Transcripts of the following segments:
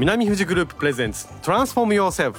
南富士グループプレゼンツ Transform Yourself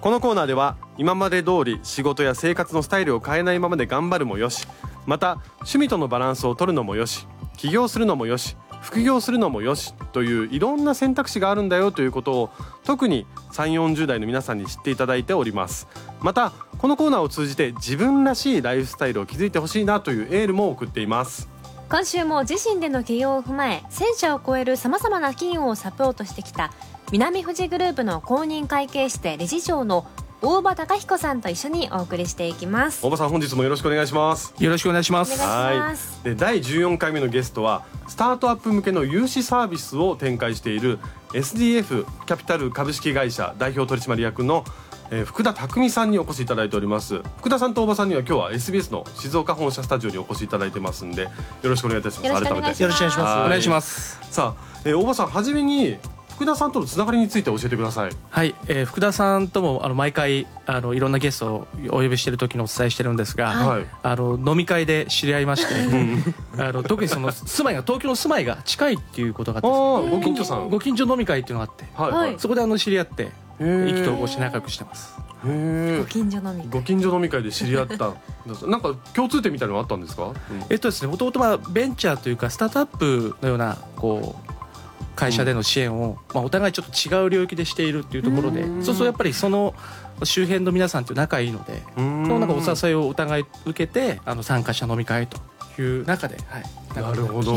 このコーナーでは今まで通り仕事や生活のスタイルを変えないままで頑張るもよし。また趣味とのバランスを取るのもよし。起業するのもよし。副業するのもよし。といういろんな選択肢があるんだよ。ということを特に3 4 0代の皆さんに知っていただいております。またこのコーナーを通じて自分らしいライフスタイルを築いてほしいな。というエールも送っています。今週も自身での起業を踏まえ1000社を超えるさまざまな企業をサポートしてきた南富士グループの公認会計士で理事長の大場隆彦さんと一緒にお送りしていきます。大場さん本日もよろしくお願いします。よろしくお願いします。ます。で第14回目のゲストはスタートアップ向けの融資サービスを展開している SDF キャピタル株式会社代表取締役の、えー福田匠さんにお越しいただいております。福田さんと大場さんには今日は SBS の静岡本社スタジオにお越しいただいてますんでよろしくお願いいたします。よろしくお願いします。よろしくお願いします。はい。お願いします。さあ、えー大場さんはじめに福田さんとのつながりについて教えてください。はい、えー福田さんともあの毎回あのいろんなゲストをお呼びしている時にお伝えしてるんですが、はい。あの飲み会で知り合いまして、あの特にその住まいが東京の住まいが近いっていうことがああってあご近所さん。ご近所飲み会っていうのがあって、はい。はい。そこであの知り合って意気投合して仲良くしてます。ご近所飲みご近所飲み会で知り合ったなんか共通点みたいなのあったんですか、うん。えっとですね、もともとまあベンチャーというかスタートアップのようなこう会社での支援を、まあ、お互いちょっと違う領域でしているっていうところでうん。そうするとやっぱりその周辺の皆さんと仲いいのでうーん。そのなんかお誘いをお互い受けてあの参加者飲み会という中で、はい、なるほど。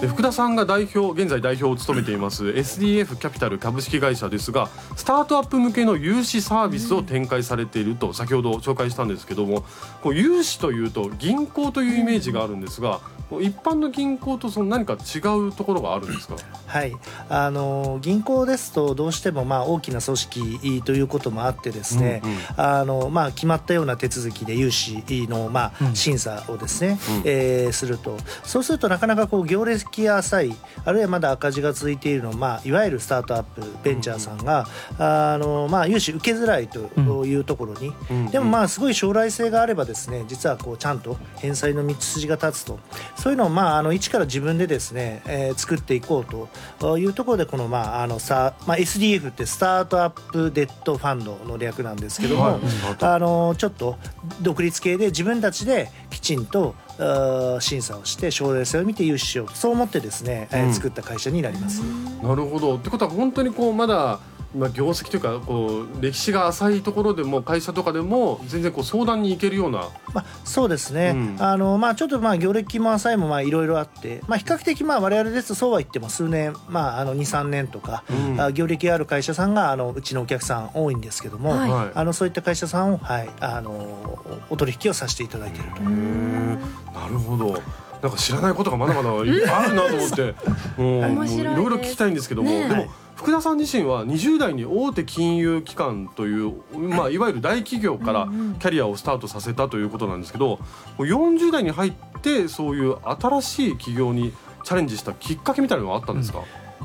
で福田さんが代表現在代表を務めています SDF キャピタル株式会社ですがスタートアップ向けの融資サービスを展開されていると先ほど紹介したんですけどもこう融資というと銀行というイメージがあるんですが一般の銀行とその何か違うところがあるんですか？はい、あの銀行ですとどうしてもまあ大きな組織ということもあってですね、うんうん。あのまあ、決まったような手続きで融資のまあうん。審査をですね、うん。えーすると。そうするとなかなかこう業歴が浅いあるいはまだ赤字が続いているの、まあ、いわゆるスタートアップベンチャーさんが、あのまあ、融資受けづらいというところに、うん。でもまあすごい将来性があればですね実はこうちゃんと返済の道筋が立つとそういうのをまああの一から自分でですね、えー作っていこうというところでこのまああのさ、まあ、SDF ってスタートアップデッドファンドの略なんですけども、はい。あのちょっと独立系で自分たちできちんと審査をして将来性を見て融資しようそう思ってですね、えーうん。作った会社になります。なるほど。ってことは本当にこうまだまあ業績というかこう歴史が浅いところでも会社とかでも全然こう相談に行けるような。まあ、そうですね、うん。あのまあ、ちょっとまあ業歴も浅いもまあいろいろあって、まあ、比較的まあ我々ですとそうは言っても数年、まあ、あの23年とか、うん。あ業歴ある会社さんがあのうちのお客さん多いんですけども、はい。はいあのそういった会社さんを、はい、あのお取引をさせていただいていると。なるほど。なんか知らないことがまだまだいっぱいあるなと思って、も うもう面白いいろいろ聞きたいんですけども、ねでも福田さん自身は20代に大手金融機関という、まあい。わゆる大企業からうんうんキャリアをスタートさせたということなんですけど、もう40代に入ってそういう新しい企業にチャレンジしたきっかけみたいなのはあったんですか？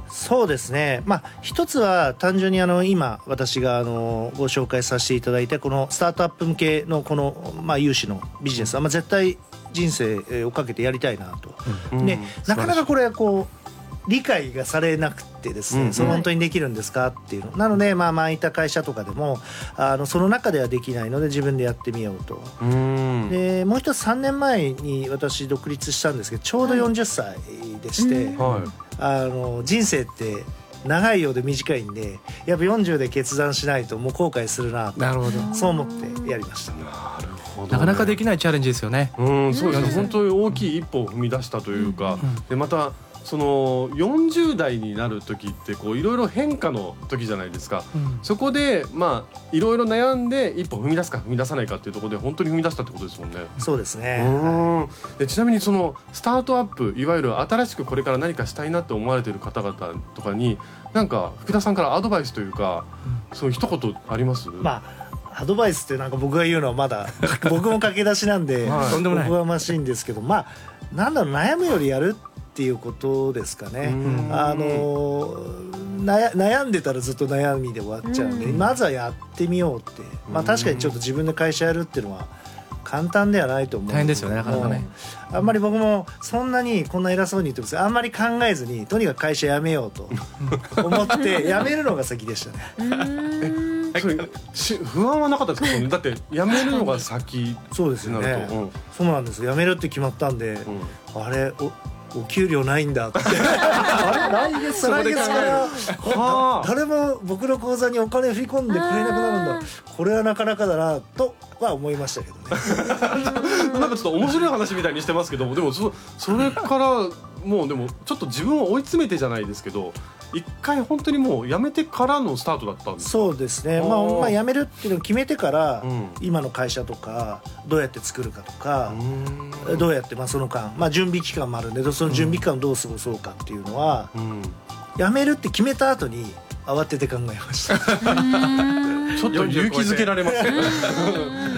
そうですね、まあ、一つは単純にあの今私があのご紹介させていただいたこのスタートアップ向けのこの、まあ、融資のビジネスは、まあ、絶対人生をかけてやりたいなと。うん。でなかなかこれこう理解がされなくてですね、うんその本当にできるんですかっていうのなのでまあまあいった会社とかでもあのその中ではできないので自分でやってみようと。うんでもう一つ3年前に私独立したんですけどちょうど40歳でして、うんはい。あの人生って長いようで短いんでやっぱ40で決断しないともう後悔するなとなるほどそう思ってやりました。なるほどね、なかなかできないチャレンジですよね。うん、そうですね。うん本当に大きい一歩を踏み出したというか、うんでまたその40代になる時ってこういろいろ変化の時じゃないですか。うんそこでまあいろいろ悩んで一歩踏み出すか踏み出さないかっていうところで本当に踏み出したってことですもんね。そうですね。うんでちなみにそのスタートアップいわゆる新しくこれから何かしたいなって思われている方々とかになんか福田さんからアドバイスというか、そういう一言あります？まあアドバイスってなんか僕が言うのはまだ僕も駆け出しなんで、はいとんでもない僕はましいんですけどまあなんだろう悩むよりやるっていうことですかね。うん。あの悩悩んでたらずっと悩みで終わっちゃうんで、うん。まずはやってみようって、まあ、確かにちょっと自分で会社やるっていうのは簡単ではないと思う大変ですよねなかなかね。あんまり僕もそんなにこんな偉そうに言ってます。あんまり考えずにとにかく会社辞めようと 思って辞めるのが先でしたね。それし不安はなかったですか？だって辞めるのが先そうですよね。そうなんですよ。辞めるって決まったんで、うん。あれおお給料ないんだって。あれ？来月来月から？はあ誰も僕の口座にお金振り込んでくれなくなるんだ。これはなかなかだなとは思いましたけどね。なんかちょっと面白い話みたいにしてますけどでもそそれからもうでもちょっと自分を追い詰めてじゃないですけど一回本当にもう辞めてからのスタートだったんですそうですね、まあ、まあ辞めるっていうのを決めてから、うん。今の会社とかどうやって作るかとか、うん。どうやってまあその間、まあ、準備期間もあるんでその準備期間をどう過ごそうかっていうのは、うん。辞めるって決めた後に慌てて考えました ちょっと勇気づけられますね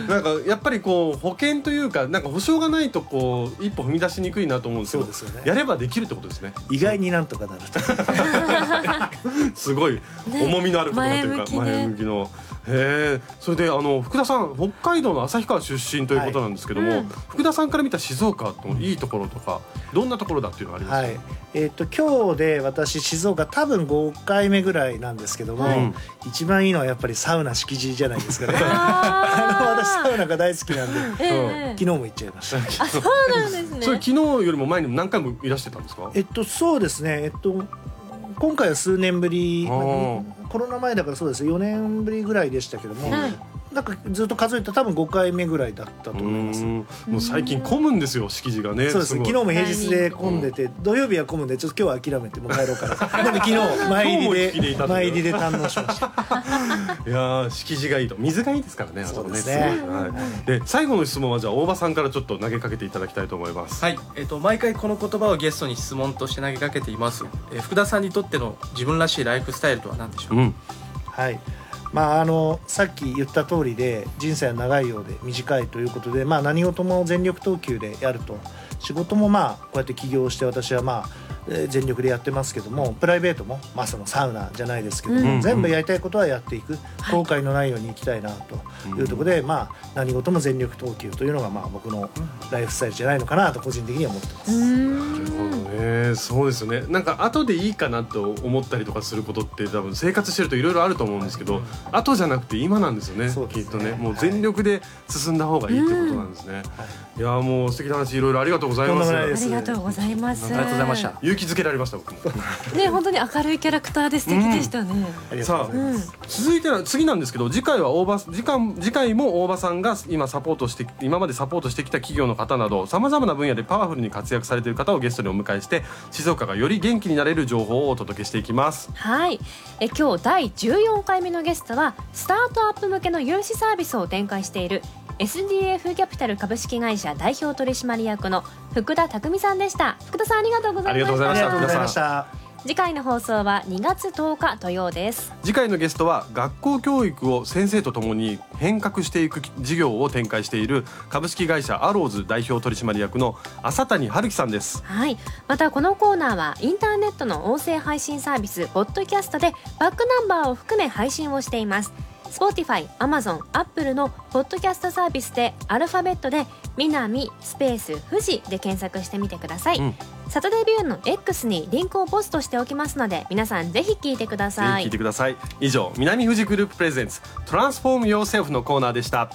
なんかやっぱりこう保険というかなんか保証がないとこう一歩踏み出しにくいなと思うんですけどそうですよね。やればできるってことですね。意外になんとかなると。すごい。重みのあることだというか、前向きのへえそれであの福田さん北海道の旭川出身ということなんですけども、はい。うん福田さんから見た静岡のいいところとかどんなところだっていうのがありますか、はい。えっと今日で私静岡多分5回目ぐらいなんですけども、はい一番いいのはやっぱりサウナ敷地じゃないですかね。あ あの私サウーナが大好きなんでええ 昨日も行っちゃいました。あ そうなんですね。それ昨日よりも前にも何回もいらしてたんですか？えっとそうですね。えっと今回は数年ぶりコロナ前だからそうです4年ぶりぐらいでしたけども、はいなんかずっと数えたら多分5回目ぐらいだったと思います。うん。もう最近混むんですよ敷地がね。そうです。昨日も平日で混んでて、土曜日は混むんでちょっと今日は諦めてもう帰ろうかな なんで昨日前入今日も引きでりでいたという前入りで堪能しました。いやー敷地がいいと。水がいいですからねあそこね。そうですね。はい、で最後の質問はじゃあ大場さんからちょっと投げかけていただきたいと思います。はい、えっと毎回この言葉をゲストに質問として投げかけています、えー福田さんにとっての自分らしいライフスタイルとは何でしょう、うん。はいまああのさっき言った通りで人生は長いようで短いということで、まあ、何事も全力投球でやると。仕事もまあこうやって起業して私はまあえー全力でやってますけどもプライベートも、まあ、そのサウナじゃないですけども、うん。全部やりたいことはやっていく。後悔のないように生きたいなというところで、まあ、何事も全力投球というのがまあ僕のライフスタイルじゃないのかなと個人的には思ってます。うーなるほどねそうですよね。なんか後でいいかなと思ったりとかすることって多分生活してるといろいろあると思うんですけど後じゃなくて今なんですよね。ね。きっとね。もう全力で進んだ方がいいってことなんですね、い、やーもう素敵な話いろいろありがとうございます。ありがとうございます。ありがとうございました。勇気づけられました僕も。ね本当に明るいキャラクターで素敵でしたね、うございます。続いては次なんですけど次回は大場次回次回も大場さんが今サポートして今までサポートしてきた企業の方などさまざまな分野でパワフルに活躍されている方をゲストにお迎えして静岡がより元気になれる情報をお届けしていきます。はい。え今日第14回目のゲストはスタートアップ向けの融資サービスを展開している SDF キャピタル株式会社代表取締役の福田匠さんでした。福田さんありがとうございました。ありがとうございました次回の放送は2月10日土曜です。次回のゲストは学校教育を先生とともに変革していく事業を展開している株式会社アローズ代表取締役の浅谷春樹さんです。はい。またこのコーナーはインターネットの音声配信サービスポッドキャストでバックナンバーを含め配信をしています。Spotify、Amazon、Apple のポッドキャストサービスでアルファベットで「みなみスペース富士」で検索してみてください、うんサタデービューの X にリンクをポストしておきますので皆さんぜひ聞いてくだぜひさい聞いてください。以上南富士グループプレゼンツトランスフォームヨーセフのコーナーでした。